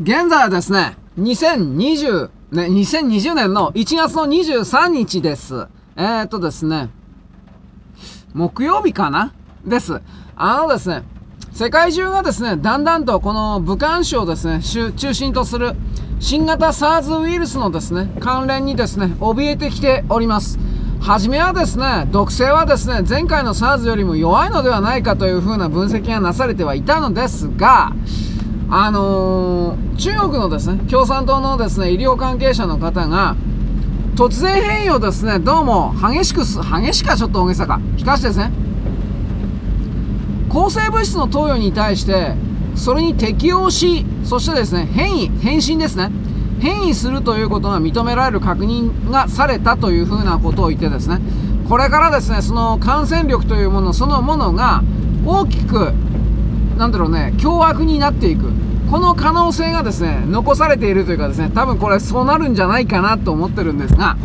現在はですね、2020、ね、2020年の1月の23日です。えー、っとですね、木曜日かな？です。あのですね、世界中がですね、だんだんとこの武漢市をですね、中心とする新型 SARS ウイルスのですね、関連にですね、怯えてきております。はじめはですね、毒性はですね、前回の SARS よりも弱いのではないかという風な分析がなされてはいたのですが、あのー、中国のですね、共産党のですね、医療関係者の方が、突然変異をですね、どうも激しくす、激しくはちょっと大げさか。しかしですね、抗生物質の投与に対して、それに適応し、そしてですね、変異、変身ですね。変異するということが認められる確認がされたというふうなことを言ってですね、これからですね、その感染力というものそのものが大きく、なんだろうね、凶悪になっていく。この可能性がですね、残されているというかですね、多分これそうなるんじゃないかなと思ってるんですが、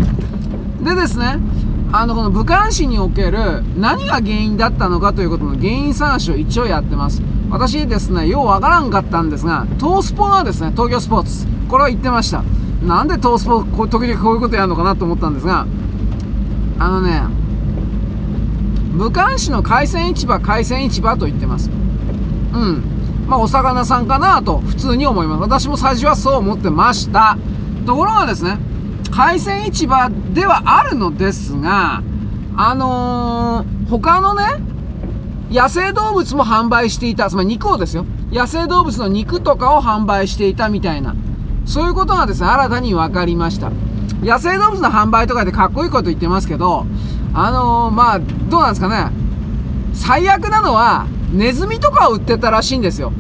でですね、あの、この武漢市における何が原因だったのかということの原因探しを一応やってます。私ですね、ようわからんかったんですが、東スポはですね、東京スポーツ。これは言ってました。なんで東スポ、こう時々こういうことやるのかなと思ったんですが、あのね、武漢市の海鮮市場、海鮮市場と言ってます。うん。まあ、お魚さんかなと普通に思います。私も最初はそう思ってました。ところがですね、海鮮市場ではあるのですが、あのー、他のね、野生動物も販売していた、つまり肉をですよ。野生動物の肉とかを販売していたみたいな、そういうことがですね、新たに分かりました。野生動物の販売とかでかっこいいこと言ってますけど、あのー、まあ、どうなんですかね。最悪なのは、ネズミとかを売ってたらしいんですよ。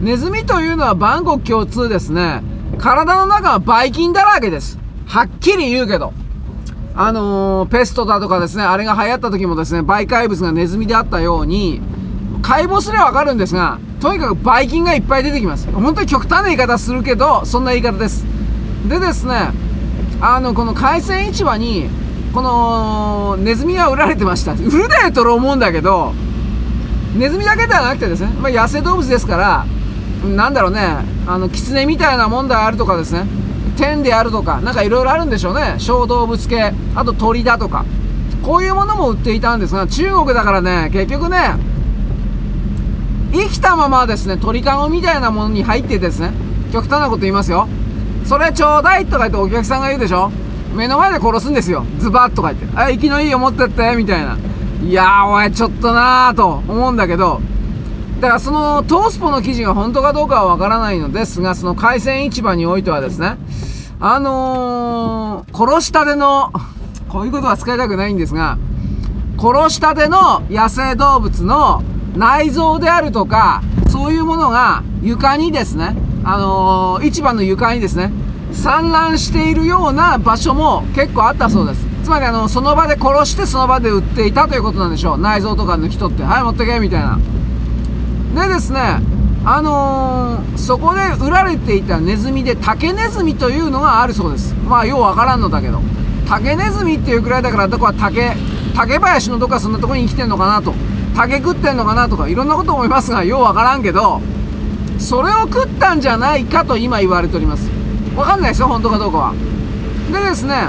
ネズミというのは万国共通ですね。体の中はばい菌だらけです。はっきり言うけど。あのー、ペストだとかですね、あれが流行った時もですね、媒介物がネズミであったように、解剖すればわかるんですが、とにかくばい菌がいっぱい出てきます。本当に極端な言い方するけど、そんな言い方です。でですね、あの、この海鮮市場に、この、ネズミが売られてました。売るでと思うんだけど、ネズミだけではなくてですね、まあ、野生動物ですから、なんだろうね、あの、狐みたいなもんであるとかですね、天であるとか、なんかいろいろあるんでしょうね。小動物系、あと鳥だとか。こういうものも売っていたんですが、中国だからね、結局ね、生きたままですね、鳥かごみたいなものに入ってですね、極端なこと言いますよ。それちょうだいとか言ってお客さんが言うでしょ目の前で殺すんですよ。ズバッとか言って。あ、生きのいいよ持ってって、みたいな。いやー、おい、ちょっとなーと思うんだけど、だからそのトースポの記事が本当かどうかはわからないのですが、その海鮮市場においてはですね、あのー、殺したての、こういうことは使いたくないんですが、殺したての野生動物の内臓であるとか、そういうものが床にですね、あのー、市場の床にですね、散乱しているような場所も結構あったそうです。つまりあの、その場で殺してその場で売っていたということなんでしょう。内臓とかの人って。はい、持ってけみたいな。でですね、あのー、そこで売られていたネズミで竹ネズミというのがあるそうです。まあ、ようわからんのだけど。竹ネズミっていうくらいだから、どこは竹、竹林のどこかそんなとこに生きてんのかなと。竹食ってんのかなとか、いろんなこと思いますが、ようわからんけど、それを食ったんじゃないかと今言われております。わかんないですよ、本当かどうかは。でですね、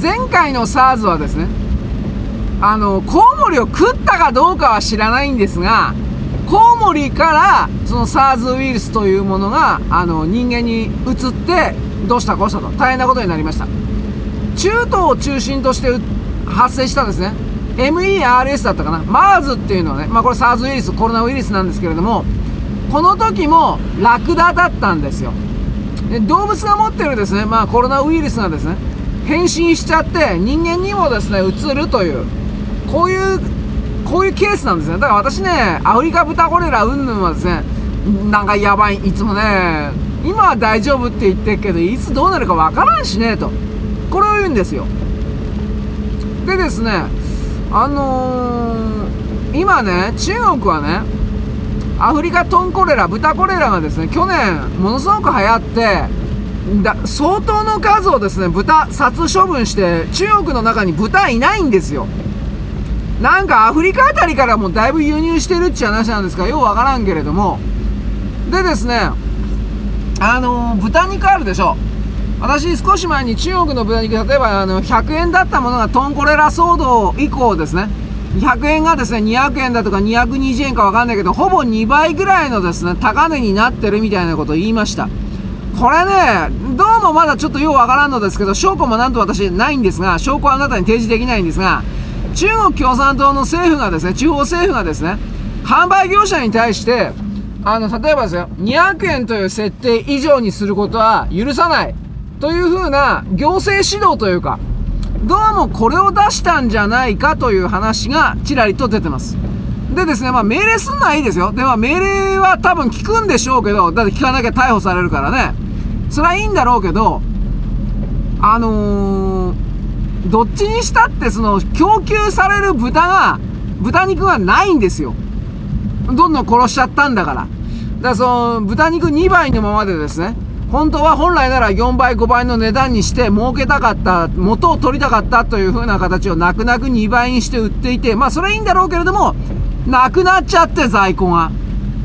前回の SARS はですね、あの、コウモリを食ったかどうかは知らないんですが、コウモリからその SARS ウイルスというものが、あの、人間に移って、どうしたこうしたと大変なことになりました。中東を中心として発生したですね、MERS だったかな ?MERS っていうのはね、まあこれ SARS ウイルス、コロナウイルスなんですけれども、この時もラクダだったんですよ。で動物が持ってるですね、まあコロナウイルスがですね、変身しちゃって人間にもですね、移るという、こういう、こういうケースなんですね。だから私ね、アフリカ豚コレラ云々はですね、なんかやばい、いつもね、今は大丈夫って言ってるけど、いつどうなるかわからんしね、と。これを言うんですよ。でですね、あのー、今ね、中国はね、アフリカトンコレラ、豚コレラがですね、去年、ものすごく流行って、だ相当の数をですね、豚、殺処分して、中国の中に豚いないんですよ。なんかアフリカあたりからもだいぶ輸入してるっちゃ話なんですかようわからんけれども、でですね、あのー、豚肉あるでしょ。私少し前に中国の豚肉、例えばあの100円だったものがトンコレラ騒動以降ですね、100円がですね、200円だとか220円かわかんないけど、ほぼ2倍ぐらいのですね、高値になってるみたいなことを言いました。これね、どうもまだちょっとようわからんのですけど、証拠もなんと私ないんですが、証拠はあなたに提示できないんですが、中国共産党の政府がですね、地方政府がですね、販売業者に対して、あの、例えばですよ、200円という設定以上にすることは許さない。というふうな行政指導というか、どうもこれを出したんじゃないかという話がちらりと出てます。でですね、まあ命令すんのはいいですよ。で、まあ命令は多分聞くんでしょうけど、だって聞かなきゃ逮捕されるからね。それはいいんだろうけど、あのー、どっちにしたってその供給される豚が、豚肉がないんですよ。どんどん殺しちゃったんだから。だからその豚肉2倍のままでですね、本当は本来なら4倍5倍の値段にして儲けたかった、元を取りたかったという風な形を泣く泣く2倍にして売っていて、まあそれはいいんだろうけれども、なくなっちゃって在庫が。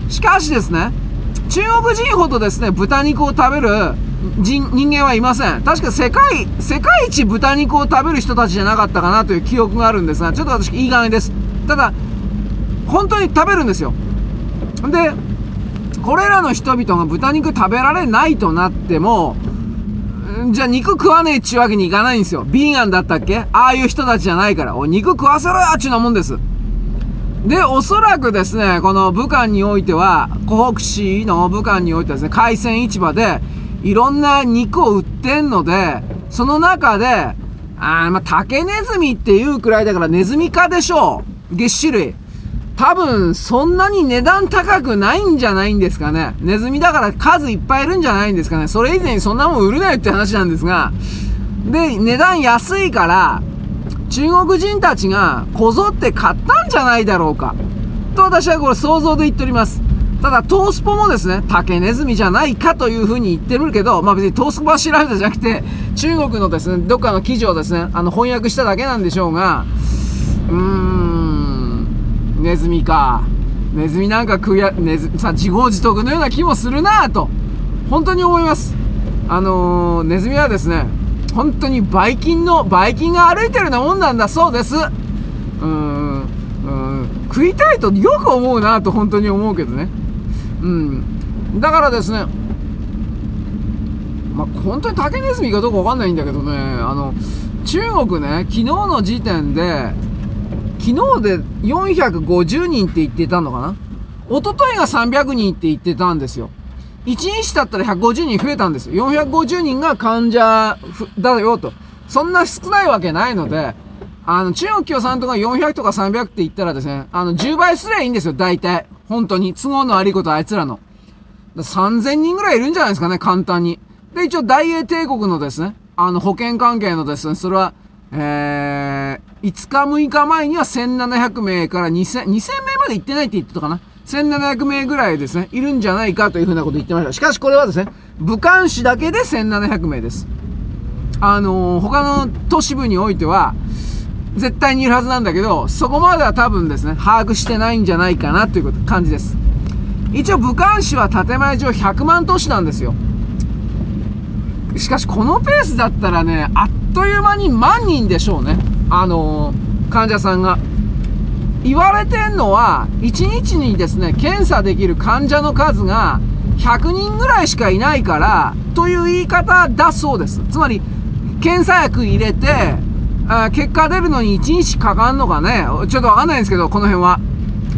しかしですね、中国人ほどですね、豚肉を食べる人人間はいません。確か世界、世界一豚肉を食べる人たちじゃなかったかなという記憶があるんですが、ちょっと私いい加減です。ただ、本当に食べるんですよ。で、これらの人々が豚肉食べられないとなっても、じゃあ肉食わねえっちゅうわけにいかないんですよ。ビーガンだったっけ？ああいう人たちじゃないから。お肉食わせろよっちゅうなもんです。で、おそらくですね、この武漢においては、湖北市の武漢においてはですね、海鮮市場で、いろんな肉を売ってんので、その中で、あーまあ、竹ネズミっていうくらいだからネズミ科でしょう。月種類。多分、そんなに値段高くないんじゃないんですかね。ネズミだから数いっぱいいるんじゃないんですかね。それ以前にそんなもん売るなよって話なんですが。で、値段安いから、中国人たちがこぞって買ったんじゃないだろうか。と私はこれ想像で言っております。ただ、トースポもですね、竹ネズミじゃないかというふうに言ってるけど、まあ別にトースポは調べたじゃなくて、中国のですね、どっかの記事をですね、あの翻訳しただけなんでしょうが、うーん、ネズミか。ネズミなんか食いや、ネズ、さ、自業自得のような気もするなぁと、本当に思います。あのー、ネズミはですね、本当にバイキンの、バイキンが歩いてるようなもんなんだそうです。うーん、うん、食いたいとよく思うなと本当に思うけどね。うん。だからですね、まあ、本当に竹ネズミかどうかわかんないんだけどね、あの、中国ね、昨日の時点で、昨日で450人って言ってたのかな？一昨日が300人って言ってたんですよ。1日経ったら150人増えたんですよ。450人が患者だよと。そんな少ないわけないので、あの、中国共産党が400とか300って言ったらですね、あの、10倍すりゃいいんですよ、大体。本当に。都合の悪いことあいつらの。3000人ぐらいいるんじゃないですかね、簡単に。で、一応大英帝国のですね、あの、保険関係のですね、それは、えー、5日6日前には1700名から2000、2000名まで行ってないって言ってたかな。1700名ぐらいですね、いるんじゃないかというふうなこと言ってました。しかしこれはですね、武漢市だけで1700名です。あのー、他の都市部においては、絶対にいるはずなんだけど、そこまでは多分ですね、把握してないんじゃないかなという、感じです。一応武漢市は建前上100万都市なんですよ。しかしこのペースだったらね、あっという間に万人でしょうね。あのー、患者さんが。言われてんのは、1日にですね、検査できる患者の数が100人ぐらいしかいないから、という言い方だそうです。つまり、検査薬入れて、あ結果出るのに1日かかんのかね、ちょっとわかんないんですけど、この辺は。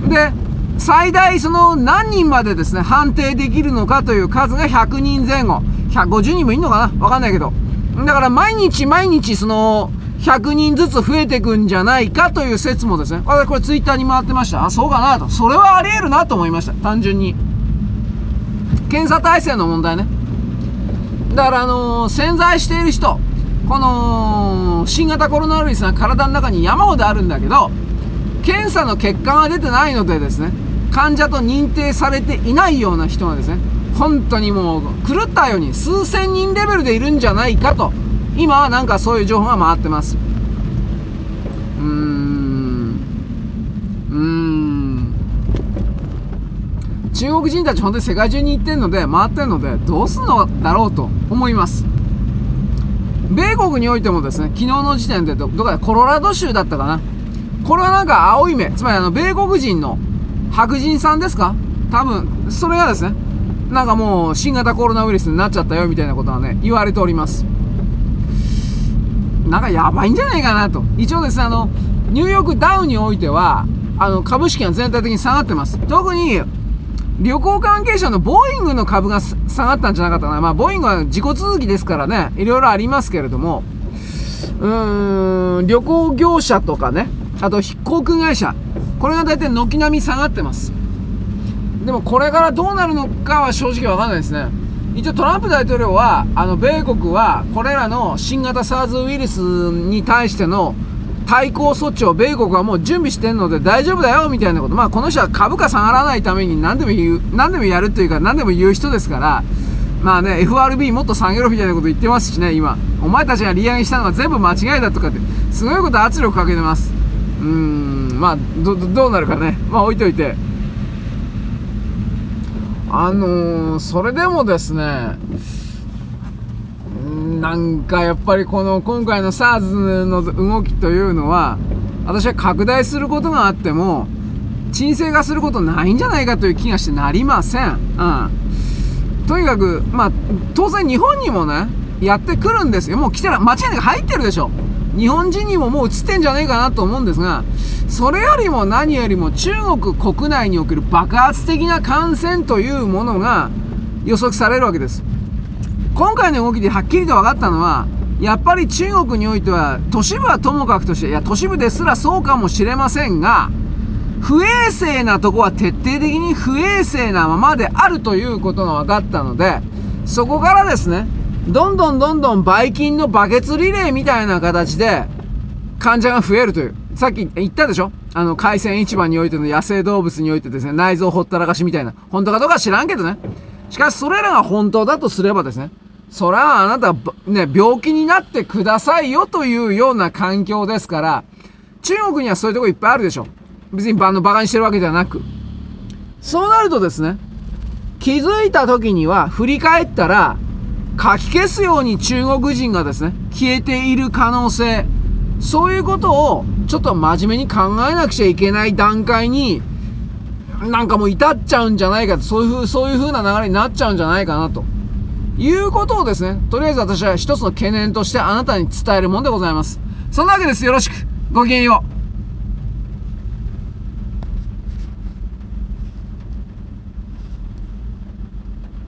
で、最大その何人までですね、判定できるのかという数が100人前後。150人もいんのかな？わかんないけど。だから毎日毎日その、100人ずつ増えていくんじゃないかという説もですね、私これツイッターに回ってました。あ、そうかなと。それはあり得るなと思いました。単純に。検査体制の問題ね。だからあのー、潜在している人、この、新型コロナウイルスが体の中に山ほどあるんだけど、検査の結果が出てないのでですね、患者と認定されていないような人がですね、本当にもう狂ったように数千人レベルでいるんじゃないかと、今はなんかそういう情報が回ってます。うーん。うーん。中国人たち本当に世界中に行ってんので、回ってんので、どうすんのだろうと思います。米国においてもですね、昨日の時点でど、どこだ、コロラド州だったかな。これはなんか青い目、つまりあの、米国人の白人さんですか？多分、それがですね、なんかもう新型コロナウイルスになっちゃったよみたいなことはね、言われております。なんかやばいんじゃないかなと。一応ですね、あの、ニューヨークダウンにおいては、あの、株式が全体的に下がってます。特に、旅行関係者のボーイングの株が下がったんじゃなかったかな。まあ、ボーイングは自己続きですからね、いろいろありますけれども、うーん、旅行業者とかね、あと航空会社、これが大体軒並み下がってます。でもこれからどうなるのかは正直わかんないですね。一応トランプ大統領は、あの、米国はこれらの新型 SARS ウイルスに対しての対抗措置を米国はもう準備してるので大丈夫だよみたいなこと。まあこの人は株価下がらないために何でも言う、何でもやるというか何でも言う人ですから、まあね、FRB もっと下げろみたいなこと言ってますしね、今。お前たちが利上げしたのは全部間違いだとかって、すごいこと圧力かけてます。うーん、まあ、ど、どうなるかね。まあ置いといて。あのー、それでもですね、なんかやっぱりこの今回の SARS の動きというのは、私は拡大することがあっても、沈静化することないんじゃないかという気がしてなりません。うん。とにかく、まあ、当然日本にもね、やってくるんですよ。もう来てる、間違いなく入ってるでしょ。日本人にももう映ってんじゃねえかなと思うんですが、それよりも何よりも中国国内における爆発的な感染というものが予測されるわけです。今回の動きではっきりと分かったのは、やっぱり中国においては、都市部はともかくとして、いや、都市部ですらそうかもしれませんが、不衛生なとこは徹底的に不衛生なままであるということが分かったので、そこからですね、どんどんどんどんばい菌のバケツリレーみたいな形で、患者が増えるという。さっき言ったでしょ？あの、海鮮市場においての野生動物においてですね、内臓ほったらかしみたいな。本当かどうか知らんけどね。しかし、それらが本当だとすればですね、それはあなた、ね、病気になってくださいよというような環境ですから、中国にはそういうとこいっぱいあるでしょ。別にバのバカにしてるわけではなく。そうなるとですね、気づいた時には振り返ったら、書き消すように中国人がですね、消えている可能性、そういうことをちょっと真面目に考えなくちゃいけない段階に、なんかもう至っちゃうんじゃないかと、そういうふう、そういう風な流れになっちゃうんじゃないかなと。いうことをですね、とりあえず私は一つの懸念としてあなたに伝えるもんでございます。そんなわけです。よろしく。ごきげんよう。